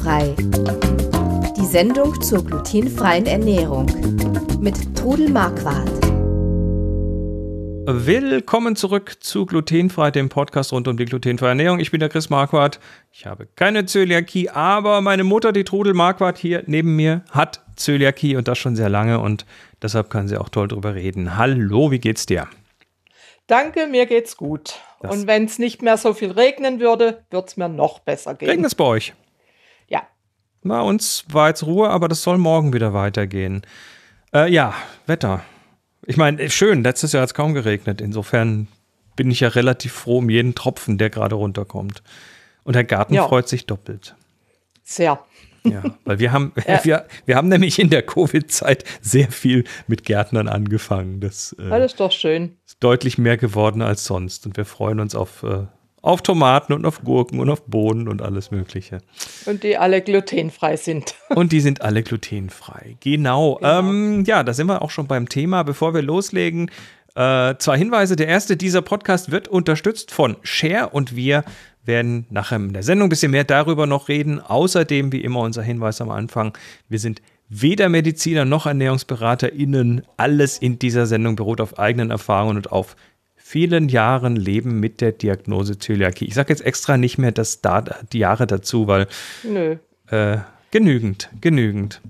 Glutenfrei. Die Sendung zur glutenfreien Ernährung mit Trudel Marquardt. Willkommen zurück zu Glutenfrei, dem Podcast rund um die glutenfreie Ernährung. Ich bin der Chris Marquardt. Ich habe keine Zöliakie, aber meine Mutter, die Trudel Marquardt hier neben mir, hat Zöliakie und das schon sehr lange und deshalb kann sie auch toll drüber reden. Hallo, wie geht's dir? Danke, mir geht's gut. Das und wenn es nicht mehr so viel regnen würde, wird es mir noch besser gehen. Regnet es bei euch? Bei uns war jetzt Ruhe, aber das soll morgen wieder weitergehen. Äh, ja, Wetter. Ich meine, schön, letztes Jahr hat es kaum geregnet. Insofern bin ich ja relativ froh um jeden Tropfen, der gerade runterkommt. Und der Garten ja. freut sich doppelt. Sehr. Ja, weil wir haben, ja. wir, wir haben nämlich in der Covid-Zeit sehr viel mit Gärtnern angefangen. Das, äh, das ist doch schön. Ist deutlich mehr geworden als sonst. Und wir freuen uns auf, äh, auf Tomaten und auf Gurken und auf Bohnen und alles Mögliche. Und die alle glutenfrei sind. Und die sind alle glutenfrei. Genau. genau. Ähm, ja, da sind wir auch schon beim Thema. Bevor wir loslegen, äh, zwei Hinweise. Der erste, dieser Podcast wird unterstützt von Share und wir werden nachher in der Sendung ein bisschen mehr darüber noch reden. Außerdem, wie immer, unser Hinweis am Anfang, wir sind weder Mediziner noch ErnährungsberaterInnen. Alles in dieser Sendung beruht auf eigenen Erfahrungen und auf vielen Jahren Leben mit der Diagnose Zöliakie. Ich sage jetzt extra nicht mehr das da, die Jahre dazu, weil Nö. Äh, genügend, genügend.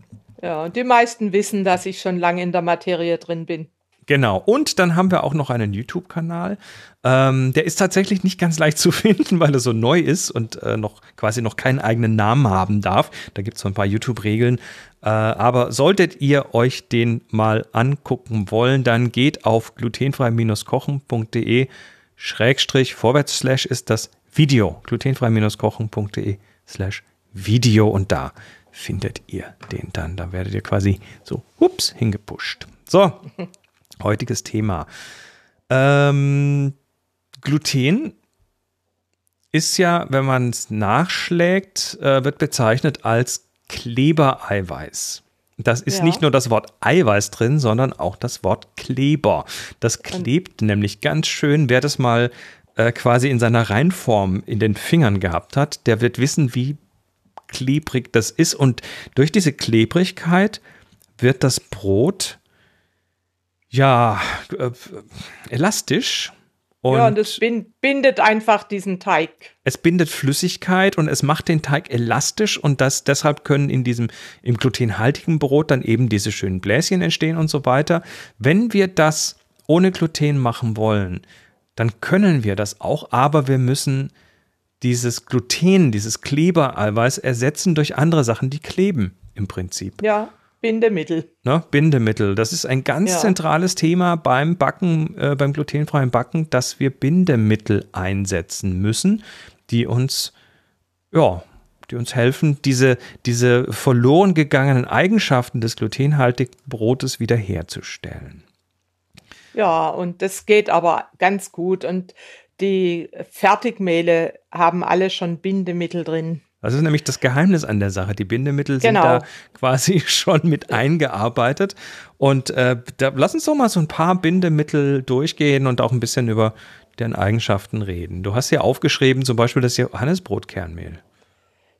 Ja, und die meisten wissen, dass ich schon lange in der Materie drin bin. Genau. Und dann haben wir auch noch einen YouTube-Kanal. Ähm, der ist tatsächlich nicht ganz leicht zu finden, weil er so neu ist und äh, noch quasi noch keinen eigenen Namen haben darf. Da gibt es so ein paar YouTube-Regeln. Äh, aber solltet ihr euch den mal angucken wollen, dann geht auf glutenfrei-kochen.de Schrägstrich vorwärts slash ist das Video. glutenfrei-kochen.de slash Video und da findet ihr den dann. Da werdet ihr quasi so, ups, hingepusht. So, heutiges Thema. Ähm, Gluten ist ja, wenn man es nachschlägt, äh, wird bezeichnet als Klebereiweiß. Das ist ja. nicht nur das Wort Eiweiß drin, sondern auch das Wort Kleber. Das klebt Und nämlich ganz schön. Wer das mal äh, quasi in seiner Reinform in den Fingern gehabt hat, der wird wissen, wie klebrig das ist. Und durch diese Klebrigkeit wird das Brot ja, äh, elastisch. Und ja, und es bindet einfach diesen Teig. Es bindet Flüssigkeit und es macht den Teig elastisch und das, deshalb können in diesem, im glutenhaltigen Brot dann eben diese schönen Bläschen entstehen und so weiter. Wenn wir das ohne Gluten machen wollen, dann können wir das auch, aber wir müssen dieses Gluten, dieses Klebereiweiß ersetzen durch andere Sachen, die kleben im Prinzip. Ja, Bindemittel. Ne? Bindemittel. Das ist ein ganz ja. zentrales Thema beim Backen, äh, beim glutenfreien Backen, dass wir Bindemittel einsetzen müssen, die uns, ja, die uns helfen, diese, diese verloren gegangenen Eigenschaften des glutenhaltigen Brotes wiederherzustellen. Ja, und das geht aber ganz gut. Und die Fertigmehle haben alle schon Bindemittel drin. Das ist nämlich das Geheimnis an der Sache. Die Bindemittel sind genau. da quasi schon mit eingearbeitet. Und äh, da, lass uns doch mal so ein paar Bindemittel durchgehen und auch ein bisschen über deren Eigenschaften reden. Du hast ja aufgeschrieben, zum Beispiel das Johannisbrotkernmehl.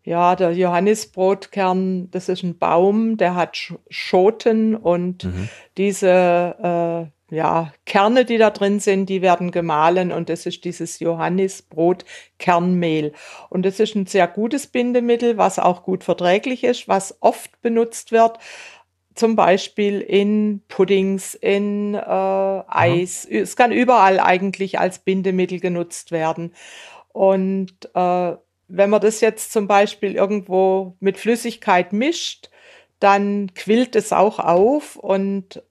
Ja, der Johannisbrotkern, das ist ein Baum, der hat Schoten und mhm. diese äh, ja, Kerne, die da drin sind, die werden gemahlen und das ist dieses Johannisbrot-Kernmehl. Und das ist ein sehr gutes Bindemittel, was auch gut verträglich ist, was oft benutzt wird, zum Beispiel in Puddings, in äh, Eis. Mhm. Es kann überall eigentlich als Bindemittel genutzt werden. Und äh, wenn man das jetzt zum Beispiel irgendwo mit Flüssigkeit mischt, dann quillt es auch auf und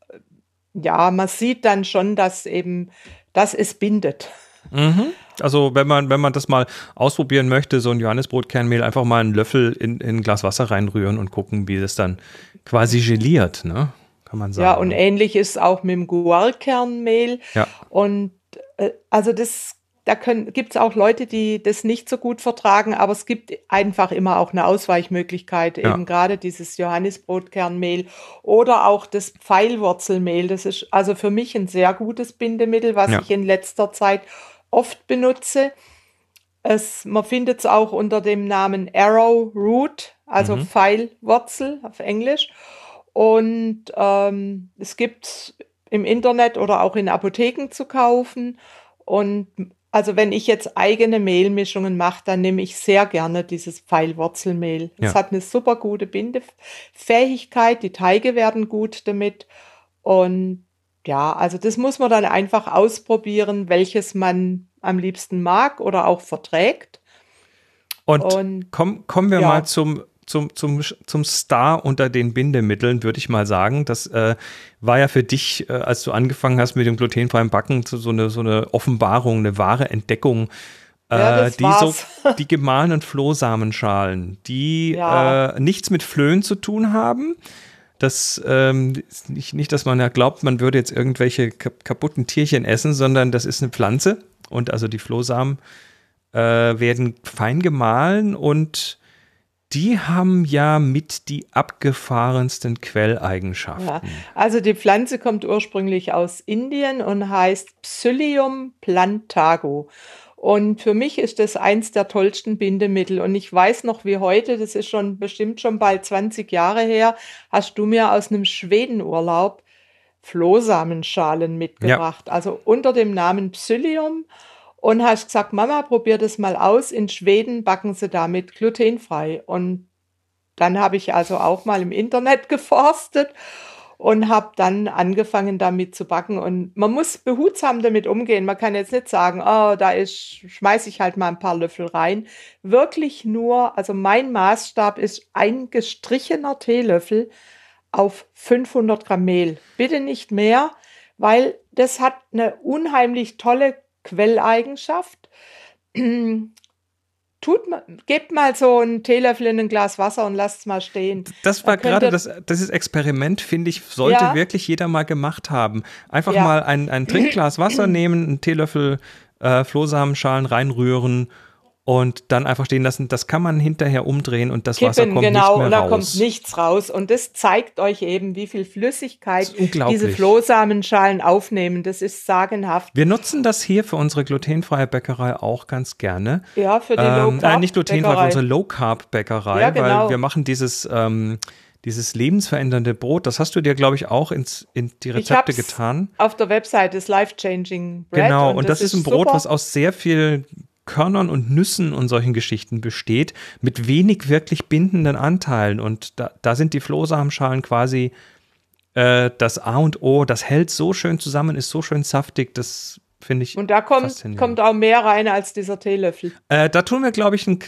ja, man sieht dann schon, dass eben, dass es bindet. Mhm. Also wenn man, wenn man das mal ausprobieren möchte, so ein Johannisbrotkernmehl, einfach mal einen Löffel in, in ein Glas Wasser reinrühren und gucken, wie das dann quasi geliert, ne? Kann man sagen. Ja, und ähnlich ist es auch mit dem Guarkernmehl. Ja. Und äh, also das da gibt es auch Leute, die das nicht so gut vertragen, aber es gibt einfach immer auch eine Ausweichmöglichkeit, ja. eben gerade dieses Johannisbrotkernmehl oder auch das Pfeilwurzelmehl. Das ist also für mich ein sehr gutes Bindemittel, was ja. ich in letzter Zeit oft benutze. Es, man findet es auch unter dem Namen Arrow Root, also mhm. Pfeilwurzel auf Englisch. Und ähm, es gibt im Internet oder auch in Apotheken zu kaufen. Und also wenn ich jetzt eigene Mehlmischungen mache, dann nehme ich sehr gerne dieses Pfeilwurzelmehl. Es ja. hat eine super gute Bindefähigkeit, die Teige werden gut damit. Und ja, also das muss man dann einfach ausprobieren, welches man am liebsten mag oder auch verträgt. Und, Und komm, kommen wir ja. mal zum zum, zum, zum Star unter den Bindemitteln, würde ich mal sagen. Das äh, war ja für dich, äh, als du angefangen hast mit dem glutenfreien Backen, so eine, so eine Offenbarung, eine wahre Entdeckung. Äh, ja, die, so, die gemahlenen Flohsamenschalen, die ja. äh, nichts mit Flöhen zu tun haben. Das ähm, nicht, nicht, dass man ja glaubt, man würde jetzt irgendwelche kaputten Tierchen essen, sondern das ist eine Pflanze und also die Flohsamen äh, werden fein gemahlen und die haben ja mit die abgefahrensten Quelleigenschaften. Ja, also die Pflanze kommt ursprünglich aus Indien und heißt Psyllium plantago. Und für mich ist das eins der tollsten Bindemittel. Und ich weiß noch wie heute, das ist schon bestimmt schon bald 20 Jahre her, hast du mir aus einem Schwedenurlaub Flohsamenschalen mitgebracht. Ja. Also unter dem Namen Psyllium und hast gesagt, Mama, probier das mal aus. In Schweden backen sie damit glutenfrei. Und dann habe ich also auch mal im Internet geforstet und habe dann angefangen damit zu backen. Und man muss behutsam damit umgehen. Man kann jetzt nicht sagen, oh, da schmeiße ich halt mal ein paar Löffel rein. Wirklich nur, also mein Maßstab ist ein gestrichener Teelöffel auf 500 Gramm Mehl. Bitte nicht mehr, weil das hat eine unheimlich tolle Quelleigenschaft. Tut gebt mal so einen Teelöffel in ein Glas Wasser und lasst es mal stehen. Das war gerade das, dieses Experiment, finde ich, sollte ja. wirklich jeder mal gemacht haben. Einfach ja. mal ein, ein Trinkglas Wasser nehmen, einen Teelöffel äh, Flohsamenschalen reinrühren und dann einfach stehen lassen. Das kann man hinterher umdrehen und das Kippen, Wasser kommt genau, nicht mehr und da kommt nichts raus. Und das zeigt euch eben, wie viel Flüssigkeit diese Flohsamenschalen aufnehmen. Das ist sagenhaft. Wir nutzen das hier für unsere glutenfreie Bäckerei auch ganz gerne. Ja, für die ähm, Low Carb. Äh, nicht glutenfrei, für unsere Low Carb Bäckerei, ja, genau. weil wir machen dieses ähm, dieses lebensverändernde Brot, das hast du dir, glaube ich, auch ins, in die Rezepte getan. Auf der Website des Life Changing Bread. Genau, und, und das, das, ist ein Brot, super. was aus sehr viel Körnern und Nüssen und solchen Geschichten besteht, mit wenig wirklich bindenden Anteilen. Und da, da sind die Flohsamenschalen quasi äh, das A und O. Das hält so schön zusammen, ist so schön saftig, das finde ich. Und da kommt, kommt auch mehr rein als dieser Teelöffel. Äh, da tun wir, glaube ich, ein,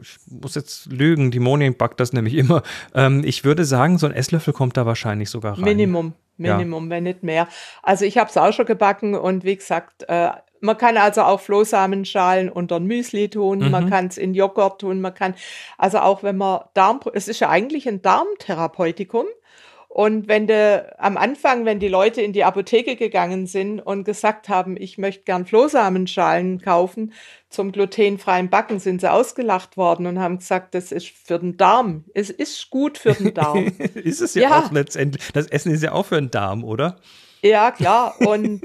ich muss jetzt lügen, die Moni backt das nämlich immer. Ähm, ich würde sagen, so ein Esslöffel kommt da wahrscheinlich sogar rein. Minimum. Minimum, ja. wenn nicht mehr. Also ich habe es auch schon gebacken und wie gesagt, äh, man kann also auch Flohsamenschalen unter ein Müsli tun, mhm. man kann es in Joghurt tun, man kann, also auch wenn man Darm, es ist ja eigentlich ein Darmtherapeutikum. Und wenn de, am Anfang, wenn die Leute in die Apotheke gegangen sind und gesagt haben, ich möchte gern Flohsamenschalen kaufen zum glutenfreien Backen, sind sie ausgelacht worden und haben gesagt, das ist für den Darm. Es ist gut für den Darm. ist es ja, ja auch letztendlich. Das Essen ist ja auch für den Darm, oder? Ja, klar. Und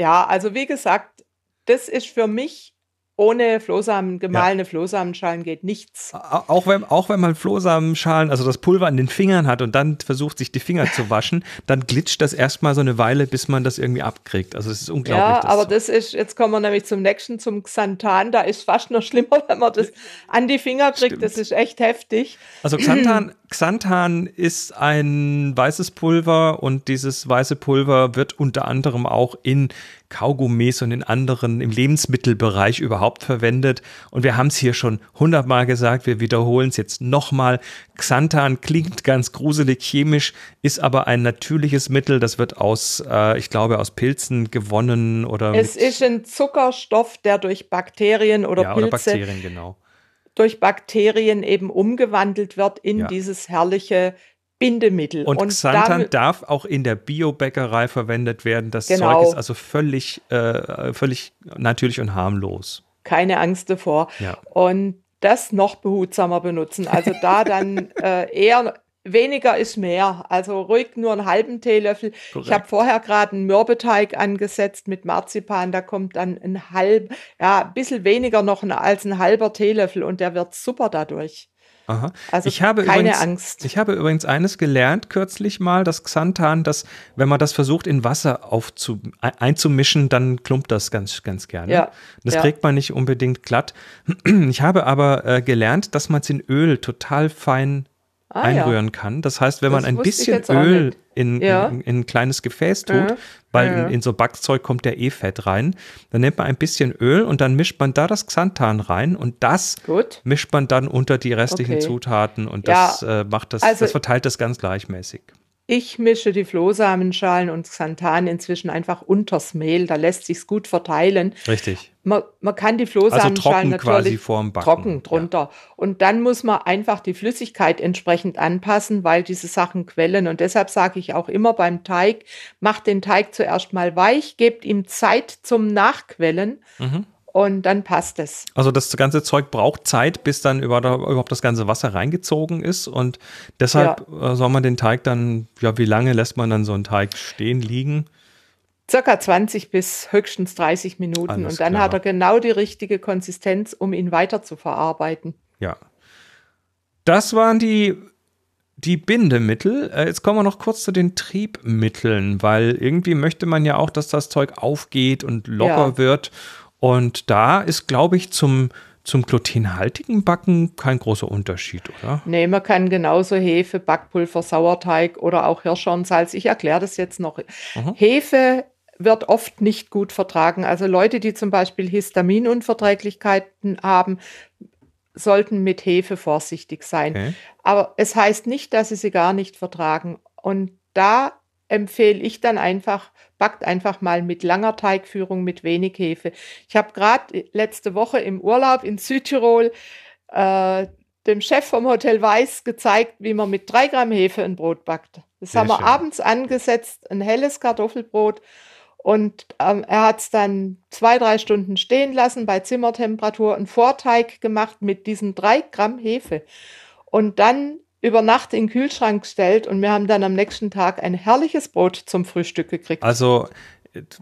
ja, also wie gesagt, das ist für mich ohne Flohsamen, gemahlene ja. Flohsamenschalen geht nichts. Auch wenn, auch wenn man Flohsamenschalen, also das Pulver an den Fingern hat und dann versucht, sich die Finger zu waschen, dann glitscht das erstmal so eine Weile, bis man das irgendwie abkriegt. Also es ist unglaublich. Ja, aber das, so. das ist, jetzt kommen wir nämlich zum nächsten, zum Xanthan. Da ist fast noch schlimmer, wenn man das an die Finger kriegt. Stimmt. Das ist echt heftig. Also Xanthan, Xanthan ist ein weißes Pulver und dieses weiße Pulver wird unter anderem auch in Kaugummis und in anderen im Lebensmittelbereich überhaupt verwendet. Und wir haben es hier schon hundertmal gesagt, wir wiederholen es jetzt nochmal. Xanthan klingt ganz gruselig chemisch, ist aber ein natürliches Mittel. Das wird aus, äh, ich glaube, aus Pilzen gewonnen oder. Es ist ein Zuckerstoff, der durch Bakterien oder ja, Pilze. Oder Bakterien, genau durch Bakterien eben umgewandelt wird in ja. dieses herrliche Bindemittel. Und, und Xanthan darf auch in der Biobäckerei verwendet werden. Das genau. Zeug ist also völlig, äh, völlig natürlich und harmlos. Keine Angst davor. Ja. Und das noch behutsamer benutzen. Also da dann äh, eher weniger ist mehr. Also ruhig nur einen halben Teelöffel. Korrekt. Ich habe vorher gerade einen Mürbeteig angesetzt mit Marzipan. Da kommt dann ein halb, ja, ein bisschen weniger noch als ein halber Teelöffel und der wird super dadurch. Aha. Also ich habe keine übrigens, Angst. Ich habe übrigens eines gelernt kürzlich mal, dass Xanthan, dass wenn man das versucht in Wasser aufzu, einzumischen, dann klumpt das ganz, ganz gerne. Ja, Das ja. trägt man nicht unbedingt glatt. Ich habe aber äh, gelernt, dass man es in Öl total fein Ah, ja. einrühren kann. Das heißt, wenn man Das ein wusste ich bisschen Öl in, Ja. in, in ein kleines Gefäß tut, Ja. weil Ja. in, in so Backzeug kommt ja eh Fett rein, dann nimmt man ein bisschen Öl und dann mischt man da das Xanthan rein und das Gut. mischt man dann unter die restlichen Okay. Zutaten und Ja, das äh, macht das, also- das verteilt das ganz gleichmäßig. Ich mische die Flohsamenschalen und Xanthan inzwischen einfach unters Mehl. Da lässt sich's gut verteilen. Richtig. Man, man kann die Also Flohsamenschalen trocken quasi natürlich vorm Backen. trocken drunter. Und dann muss man einfach die Flüssigkeit entsprechend anpassen, weil diese Sachen quellen. Und deshalb sage ich auch immer beim Teig, macht den Teig zuerst mal weich, gebt ihm Zeit zum Nachquellen Mhm. Und dann passt es. Also das ganze Zeug braucht Zeit, bis dann über- überhaupt das ganze Wasser reingezogen ist und deshalb äh, soll man den Teig dann, ja, wie lange lässt man dann so einen Teig stehen liegen? Circa 20 bis höchstens 30 Minuten. Alles und dann klar. hat er genau die richtige Konsistenz, um ihn weiter zu verarbeiten. Ja. Das waren die, die Bindemittel. Äh, Jetzt kommen wir noch kurz zu den Triebmitteln, weil irgendwie möchte man ja auch, dass das Zeug aufgeht und locker Ja. wird. Und da ist, glaube ich, zum, zum glutenhaltigen Backen kein großer Unterschied, oder? Nee, man kann genauso Hefe, Backpulver, Sauerteig oder auch Hirschhornsalz. Ich erkläre das jetzt noch. Mhm. Hefe wird oft nicht gut vertragen. Also Leute, die zum Beispiel Histaminunverträglichkeiten haben, sollten mit Hefe vorsichtig sein. Okay. Aber es heißt nicht, dass sie sie gar nicht vertragen. Und da empfehle ich dann einfach, backt einfach mal mit langer Teigführung, mit wenig Hefe. Ich habe gerade letzte Woche im Urlaub in Südtirol äh, dem Chef vom Hotel Weiß gezeigt, wie man mit drei Gramm Hefe ein Brot backt. Das Sehr haben wir schön. abends angesetzt, ein helles Kartoffelbrot. Und ähm, er hat es dann zwei, drei Stunden stehen lassen bei Zimmertemperatur, einen Vorteig gemacht mit diesen drei Gramm Hefe. Und dann über Nacht in den Kühlschrank gestellt und wir haben dann am nächsten Tag ein herrliches Brot zum Frühstück gekriegt. Also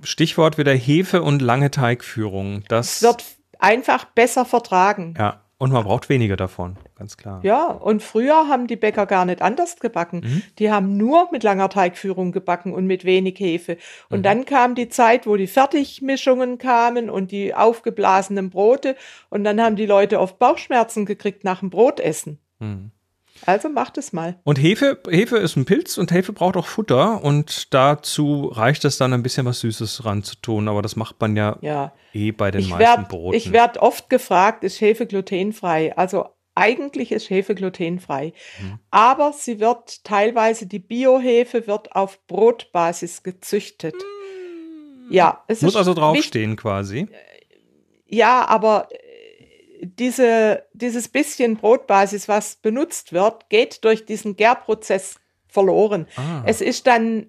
Stichwort wieder Hefe und lange Teigführung. Das wird einfach besser vertragen. ja und man braucht weniger davon, ganz klar. Ja, und früher haben die Bäcker gar nicht anders gebacken. Mhm. Die haben nur mit langer Teigführung gebacken und mit wenig Hefe. Und Mhm. dann kam die Zeit, wo die Fertigmischungen kamen und die aufgeblasenen Brote. Und dann haben die Leute oft Bauchschmerzen gekriegt nach dem Brotessen. Hm. Also macht es mal. Und Hefe, Hefe ist ein Pilz und Hefe braucht auch Futter und dazu reicht es dann ein bisschen was Süßes ranzutun, aber das macht man ja, Ja. eh bei den Ich meisten werde Broten. werd oft gefragt, ist Hefe glutenfrei? Also eigentlich ist Hefe glutenfrei. Mhm. Aber sie wird teilweise, die Biohefe wird auf Brotbasis gezüchtet. Ja, es Muss also draufstehen quasi. Ja, aber diese, dieses bisschen Brotbasis, was benutzt wird, geht durch diesen Gärprozess verloren. Ah. Es ist dann,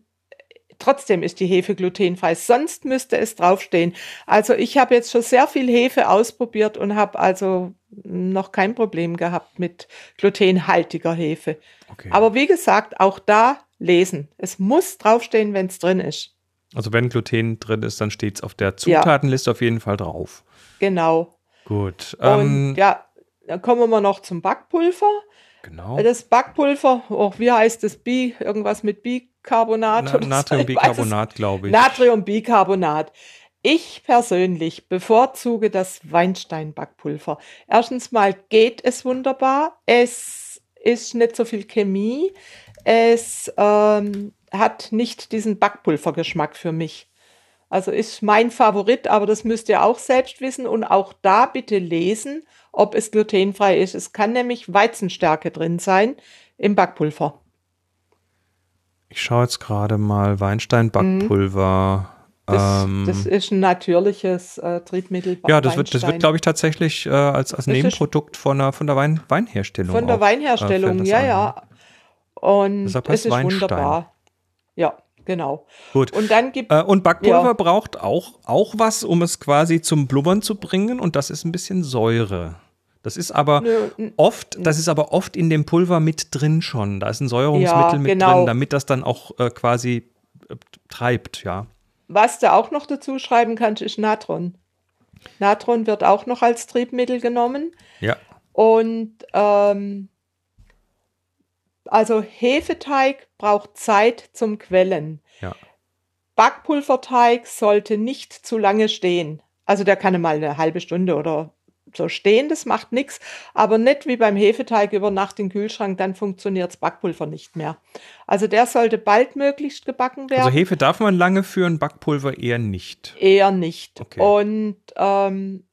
trotzdem ist die Hefe glutenfrei, sonst müsste es draufstehen. Also ich habe jetzt schon sehr viel Hefe ausprobiert und habe also noch kein Problem gehabt mit glutenhaltiger Hefe. Okay. Aber wie gesagt, auch da lesen. Es muss draufstehen, wenn es drin ist. also wenn Gluten drin ist, dann steht es auf der Ja. Zutatenliste auf jeden Fall drauf. Genau. Gut. Und Ähm, ja, dann kommen wir noch zum Backpulver. genau. Das Backpulver, oh, wie heißt das? Bi, irgendwas mit Bicarbonat Na, Natriumbicarbonat, glaube ich. Natriumbicarbonat. Ich persönlich bevorzuge das Weinstein-Backpulver. Erstens mal geht es wunderbar. Es ist nicht so viel Chemie. Es ähm, hat nicht diesen Backpulvergeschmack für mich. Also ist mein Favorit, aber das müsst ihr auch selbst wissen und auch da bitte lesen, ob es glutenfrei ist. Es kann nämlich Weizenstärke drin sein im Backpulver. Ich schaue jetzt gerade mal Weinstein-Backpulver. Das, ähm, das ist ein natürliches äh, Triebmittel. ja, das wird, das wird glaube ich, tatsächlich äh, als, als Das ist- Nebenprodukt von der, von der Wein, Weinherstellung. Von der auch, Weinherstellung, äh, fällt das ja, ne? ja. Und es heißt ist Weinstein. wunderbar. Ja, genau. Gut. Und dann gibt Äh, und Backpulver Ja. braucht auch, auch was, um es quasi zum Blubbern zu bringen, und das ist ein bisschen Säure. Das ist aber Nö, oft, das ist aber oft in dem Pulver mit drin schon. Da ist ein Säuerungsmittel Ja, mit genau. drin, damit das dann auch äh, quasi äh, treibt, ja. was du auch noch dazu schreiben kannst, ist Natron. Natron wird auch noch als Triebmittel genommen. Ja. Und ähm, Also Hefeteig braucht Zeit zum Quellen. Ja. Backpulverteig sollte nicht zu lange stehen. Also der kann mal eine halbe Stunde oder so stehen, das macht nichts, aber nicht wie beim Hefeteig über Nacht im Kühlschrank, dann funktioniert das Backpulver nicht mehr. Also der sollte baldmöglichst gebacken werden. Also Hefe darf man lange führen, Backpulver eher nicht. Eher nicht. Okay. Und ähm,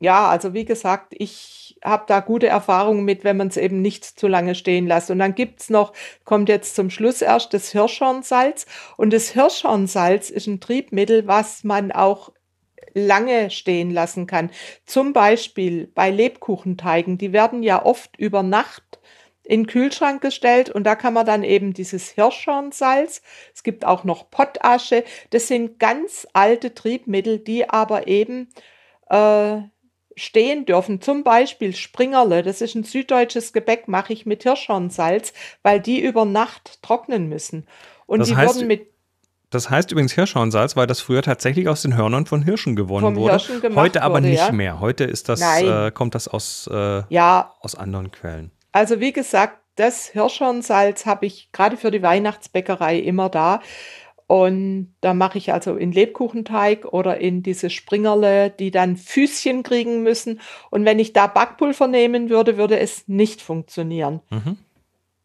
ja, also wie gesagt, ich habe da gute Erfahrungen mit, wenn man es eben nicht zu lange stehen lässt. Und dann gibt's noch, kommt jetzt zum Schluss erst das Hirschhornsalz. Und das Hirschhornsalz ist ein Triebmittel, was man auch lange stehen lassen kann. Zum Beispiel bei Lebkuchenteigen, die werden ja oft über Nacht in den Kühlschrank gestellt und da kann man dann eben dieses Hirschhornsalz, es gibt auch noch Pottasche, das sind ganz alte Triebmittel, die aber eben äh, stehen dürfen. Zum Beispiel Springerle, das ist ein süddeutsches Gebäck, mache ich mit Hirschhornsalz, weil die über Nacht trocknen müssen. Und Das die heißt, wurden mit Das heißt übrigens Hirschhornsalz, weil das früher tatsächlich aus den Hörnern von Hirschen gewonnen wurde. Hirschen Heute aber wurde, nicht ja. mehr. Heute ist das, äh, kommt das aus, äh, ja, aus anderen Quellen. Also wie gesagt, das Hirschhornsalz habe ich gerade für die Weihnachtsbäckerei immer da. Und da mache ich also in Lebkuchenteig oder in diese Springerle, die dann Füßchen kriegen müssen. Und wenn ich da Backpulver nehmen würde, würde es nicht funktionieren. Mhm.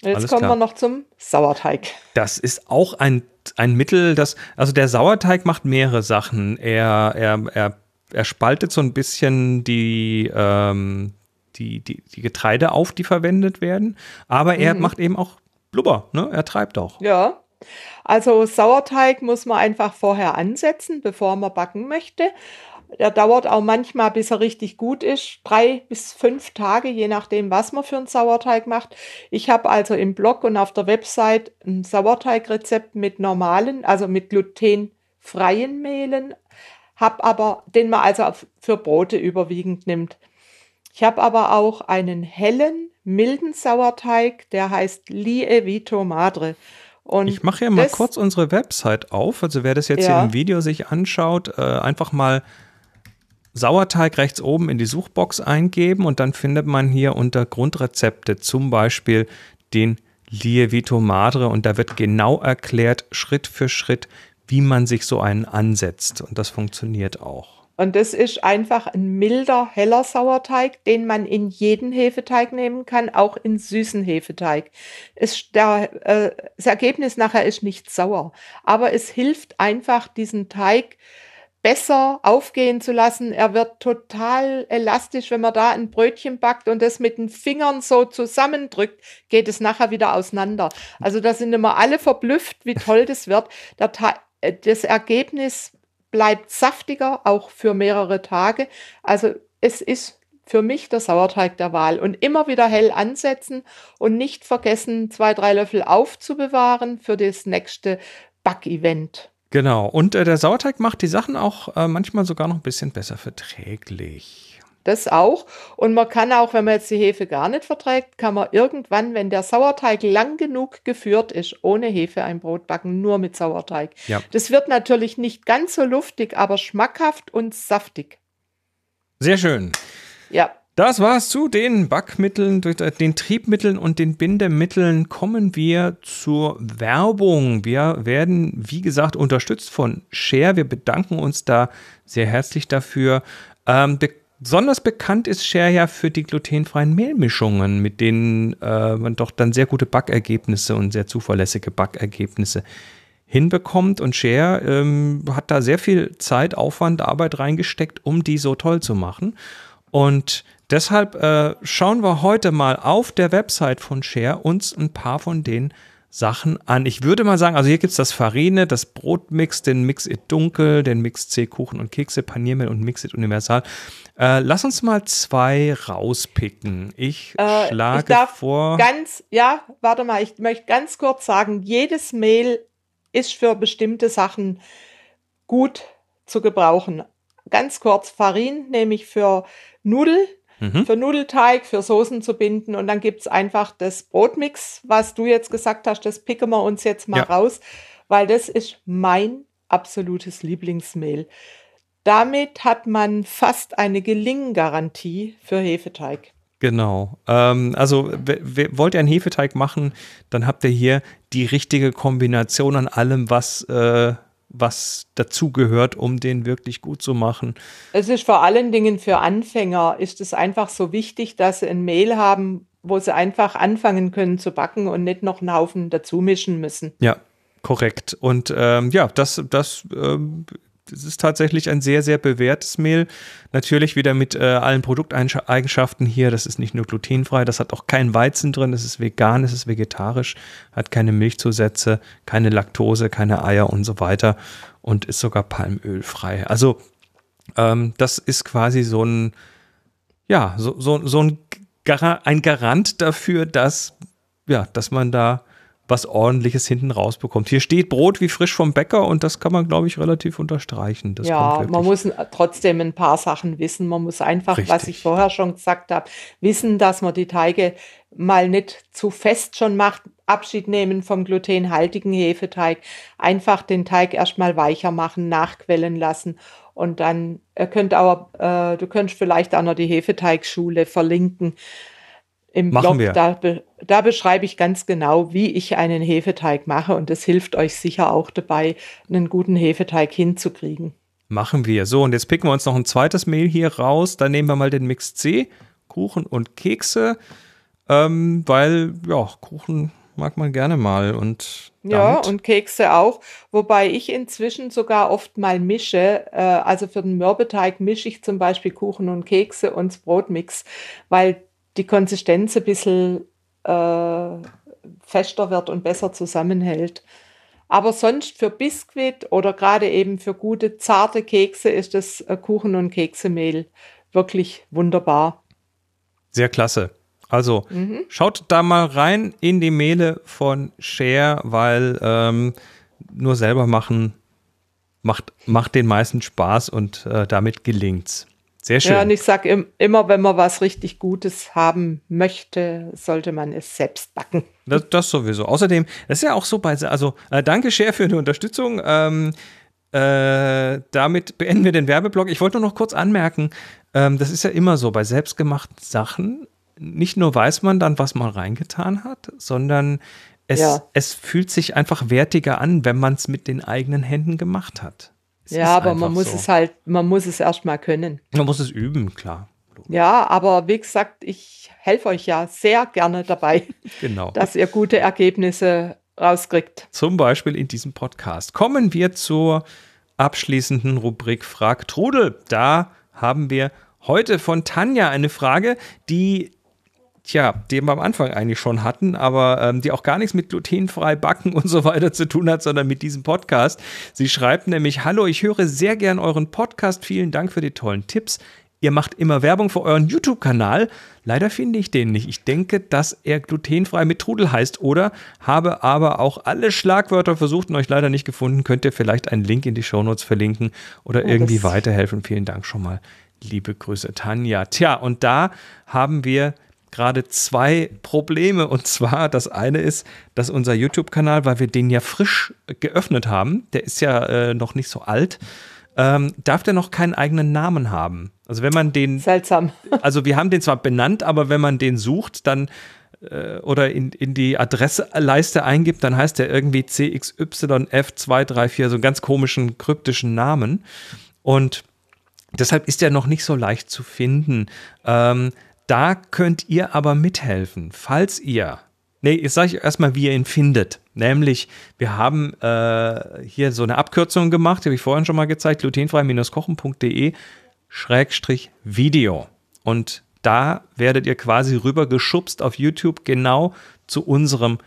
Jetzt Alles kommen klar. wir noch zum Sauerteig. Das ist auch ein, ein Mittel, das, also der Sauerteig macht mehrere Sachen. Er, er, er, er spaltet so ein bisschen die, ähm, die, die, die Getreide auf, die verwendet werden, aber er Mhm. macht eben auch Blubber, ne? Er treibt auch. Ja. Also Sauerteig muss man einfach vorher ansetzen, bevor man backen möchte. Der dauert auch manchmal, bis er richtig gut ist, drei bis fünf Tage, je nachdem, was man für einen Sauerteig macht. Ich habe also im Blog und auf der Website ein Sauerteigrezept mit normalen, also mit glutenfreien Mehlen, hab aber, den man also für Brote überwiegend nimmt. Ich habe aber auch einen hellen, milden Sauerteig, der heißt Lievito Madre. Und Ich mache ja mal kurz unsere Website auf. Also wer das jetzt Ja. hier im Video sich anschaut, äh, einfach mal Sauerteig rechts oben in die Suchbox eingeben und dann findet man hier unter Grundrezepte zum Beispiel den Lievito Madre und da wird genau erklärt, Schritt für Schritt, wie man sich so einen ansetzt. Und das funktioniert auch. Und das ist einfach ein milder, heller Sauerteig, den man in jeden Hefeteig nehmen kann, auch in süßen Hefeteig. Es, der, äh, das Ergebnis nachher ist nicht sauer, aber es hilft einfach, diesen Teig besser aufgehen zu lassen. Er wird total elastisch, wenn man da ein Brötchen backt und das mit den Fingern so zusammendrückt, geht es nachher wieder auseinander. Also da sind immer alle verblüfft, wie toll das wird. Der äh, das Ergebnis bleibt saftiger, auch für mehrere Tage. Also es ist für mich der Sauerteig der Wahl. Und immer wieder hell ansetzen und nicht vergessen, zwei, drei Löffel aufzubewahren für das nächste Backevent. Genau. Und äh, der Sauerteig macht die Sachen auch äh, manchmal sogar noch ein bisschen besser verträglich. Das auch. Und man kann auch, wenn man jetzt die Hefe gar nicht verträgt, kann man irgendwann, wenn der Sauerteig lang genug geführt ist, ohne Hefe ein Brot backen, nur mit Sauerteig. Ja. Das wird natürlich nicht ganz so luftig, aber schmackhaft und saftig. Sehr schön. Ja. Das war's zu den Backmitteln, den Triebmitteln und den Bindemitteln. Kommen wir zur Werbung. Wir werden, wie gesagt, unterstützt von Share. Wir bedanken uns da sehr herzlich dafür. Ähm, besonders bekannt ist Share ja für die glutenfreien Mehlmischungen, mit denen äh, man doch dann sehr gute Backergebnisse und sehr zuverlässige Backergebnisse hinbekommt. Und Share ähm, hat da sehr viel Zeit, Aufwand, Arbeit reingesteckt, um die so toll zu machen. Und deshalb äh, schauen wir heute mal auf der Website von Share uns ein paar von den Sachen an. Ich würde mal sagen, also hier gibt es das Farine, das Brotmix, den Mix It Dunkel, den Mix C Kuchen und Kekse, Paniermehl und Mix It Universal. Äh, lass uns mal zwei rauspicken. Ich Äh, schlage ich vor. Ganz, ja, warte mal, ich möchte ganz kurz sagen, jedes Mehl ist für bestimmte Sachen gut zu gebrauchen. Ganz kurz, Farin nehme ich für Nudel, Mhm. für Nudelteig, für Soßen zu binden und dann gibt's einfach das Brotmix, was du jetzt gesagt hast, das picken wir uns jetzt mal Ja. raus, weil das ist mein absolutes Lieblingsmehl. Damit hat man fast eine Gelinggarantie für Hefeteig. Genau. Ähm, also wollt ihr einen Hefeteig machen, dann habt ihr hier die richtige Kombination an allem, was, äh, was dazugehört, um den wirklich gut zu machen. Es ist vor allen Dingen für Anfänger, ist es einfach so wichtig, dass sie ein Mehl haben, wo sie einfach anfangen können zu backen und nicht noch einen Haufen dazu mischen müssen. Ja, korrekt. Und ähm, ja, das, das ähm, es ist tatsächlich ein sehr, sehr bewährtes Mehl. Natürlich wieder mit äh, allen Produkteigenschaften hier. Das ist nicht nur glutenfrei, das hat auch kein Weizen drin, es ist vegan, es ist vegetarisch, hat keine Milchzusätze, keine Laktose, keine Eier und so weiter und ist sogar palmölfrei. Also ähm, das ist quasi so ein, ja, so, so, so ein, Gar ein Garant dafür, dass, ja, dass man da was ordentliches hinten rausbekommt. Hier steht Brot wie frisch vom Bäcker und das kann man, glaube ich, relativ unterstreichen. Das ja, man muss trotzdem ein paar Sachen wissen. Man muss einfach, Richtig. was ich vorher schon gesagt habe, wissen, dass man die Teige mal nicht zu fest schon macht. Abschied nehmen vom glutenhaltigen Hefeteig. Einfach den Teig erstmal weicher machen, nachquellen lassen und dann ihr könnt auch, äh, du könntest vielleicht auch noch die Hefeteigschule verlinken im Machen Blog, wir. Da, da beschreibe ich ganz genau, wie ich einen Hefeteig mache und das hilft euch sicher auch dabei, einen guten Hefeteig hinzukriegen. Machen wir. So, und jetzt picken wir uns noch ein zweites Mehl hier raus. Dann nehmen wir mal den Mix C, Kuchen und Kekse, ähm, weil, ja, Kuchen mag man gerne mal und ja, und Kekse auch, wobei ich inzwischen sogar oft mal mische. Äh, also für den Mürbeteig mische ich zum Beispiel Kuchen und Kekse und das Brotmix, weil die Konsistenz ein bisschen äh, fester wird und besser zusammenhält. Aber sonst für Biskuit oder gerade eben für gute, zarte Kekse ist das äh, Kuchen- und Keksemehl wirklich wunderbar. Sehr klasse. Also mhm. schaut da mal rein in die Mehle von Share, weil ähm, nur selber machen macht, macht den meisten Spaß und äh, damit gelingt's. Sehr schön. Ja, und ich sage im, immer, wenn man was richtig Gutes haben möchte, sollte man es selbst backen. Das, das sowieso. Außerdem, das ist ja auch so bei, also äh, danke Cher für die Unterstützung. Ähm, äh, damit beenden wir den Werbeblock. Ich wollte nur noch kurz anmerken, ähm, das ist ja immer so bei selbstgemachten Sachen. Nicht nur weiß man dann, was man reingetan hat, sondern es, ja. es fühlt sich einfach wertiger an, wenn man es mit den eigenen Händen gemacht hat. Es ja, aber man muss so. es halt, man muss es erstmal können. Man muss es üben, klar. Ja, aber wie gesagt, ich helfe euch ja sehr gerne dabei, genau. dass ihr gute Ergebnisse rauskriegt. Zum Beispiel in diesem Podcast. Kommen wir zur abschließenden Rubrik Frag Trudel. Da haben wir heute von Tanja eine Frage, die tja, den wir am Anfang eigentlich schon hatten, aber ähm, die auch gar nichts mit glutenfrei backen und so weiter zu tun hat, sondern mit diesem Podcast. Sie schreibt nämlich, hallo, ich höre sehr gern euren Podcast, vielen Dank für die tollen Tipps. Ihr macht immer Werbung für euren YouTube-Kanal. Leider finde ich den nicht. Ich denke, dass er glutenfrei mit Trudel heißt oder habe aber auch alle Schlagwörter versucht und euch leider nicht gefunden. Könnt ihr vielleicht einen Link in die Shownotes verlinken oder irgendwie weiterhelfen. Vielen Dank schon mal. Liebe Grüße, Tanja. Tja, und da haben wir gerade zwei Probleme. Und zwar, das eine ist, dass unser YouTube-Kanal, weil wir den ja frisch geöffnet haben, der ist ja äh, noch nicht so alt, ähm, darf der noch keinen eigenen Namen haben. Also wenn man den. Seltsam. Also wir haben den zwar benannt, aber wenn man den sucht, dann äh, oder in, in die Adressleiste eingibt, dann heißt der irgendwie CXYF234, so einen ganz komischen, kryptischen Namen. Und deshalb ist der noch nicht so leicht zu finden. Ähm, da könnt ihr aber mithelfen, falls ihr. Nee, ich sage euch erstmal, wie ihr ihn findet. Nämlich, wir haben äh, hier so eine Abkürzung gemacht, habe ich vorhin schon mal gezeigt, glutenfrei-kochen.de Schrägstrich Video. Und da werdet ihr quasi rüber geschubst auf YouTube genau zu unserem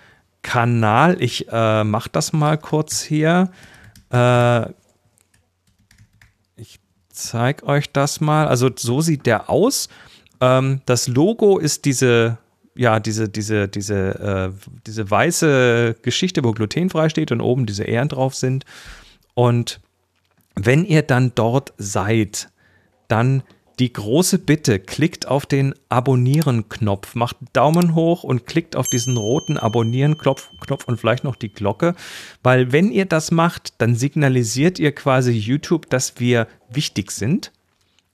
Kanal. Ich äh, mache das mal kurz hier. Äh, ich zeige euch das mal. Also so sieht der aus. Ähm, das Logo ist diese, ja, diese, diese, diese, äh, diese weiße Geschichte, wo glutenfrei steht und oben diese Ähren drauf sind. Und wenn ihr dann dort seid, dann die große Bitte, klickt auf den Abonnieren-Knopf, macht Daumen hoch und klickt auf diesen roten Abonnieren-Knopf und vielleicht noch die Glocke, weil wenn ihr das macht, dann signalisiert ihr quasi YouTube, dass wir wichtig sind.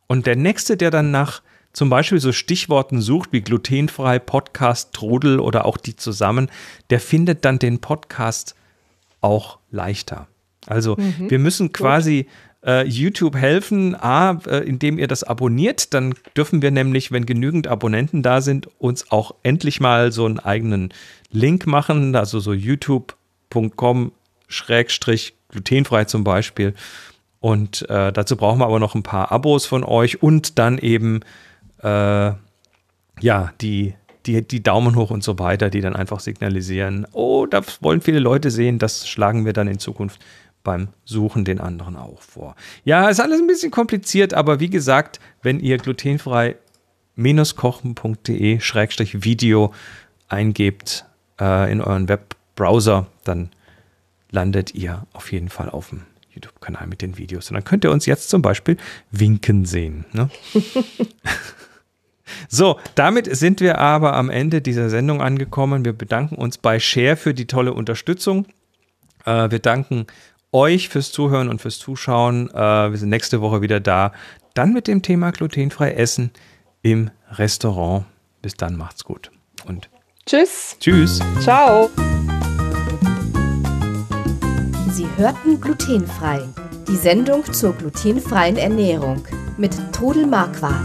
Und der nächste, der dann nach zum Beispiel so Stichworten sucht wie glutenfrei, Podcast, Trudel oder auch die zusammen, der findet dann den Podcast auch leichter. Also mhm. wir müssen quasi äh, YouTube helfen, A, äh, indem ihr das abonniert, dann dürfen wir nämlich, wenn genügend Abonnenten da sind, uns auch endlich mal so einen eigenen Link machen, also so youtube.com schrägstrich glutenfrei zum Beispiel. Und äh, dazu brauchen wir aber noch ein paar Abos von euch und dann eben äh, ja die, die, die Daumen hoch und so weiter, die dann einfach signalisieren, oh, das wollen viele Leute sehen, das schlagen wir dann in Zukunft beim Suchen den anderen auch vor. Ja, ist alles ein bisschen kompliziert, aber wie gesagt, wenn ihr glutenfrei kochen.de-video eingebt äh, in euren Webbrowser, dann landet ihr auf jeden Fall auf dem YouTube-Kanal mit den Videos. Und dann könnt ihr uns jetzt zum Beispiel winken sehen. Ne? so, damit sind wir aber am Ende dieser Sendung angekommen. Wir bedanken uns bei Share für die tolle Unterstützung. Äh, wir danken euch fürs Zuhören und fürs Zuschauen. Äh, wir sind nächste Woche wieder da. Dann mit dem Thema glutenfrei Essen im Restaurant. Bis dann, macht's gut. Und tschüss. Tschüss. Ciao. Sie hörten glutenfrei. Die Sendung zur glutenfreien Ernährung mit Todel Marquardt.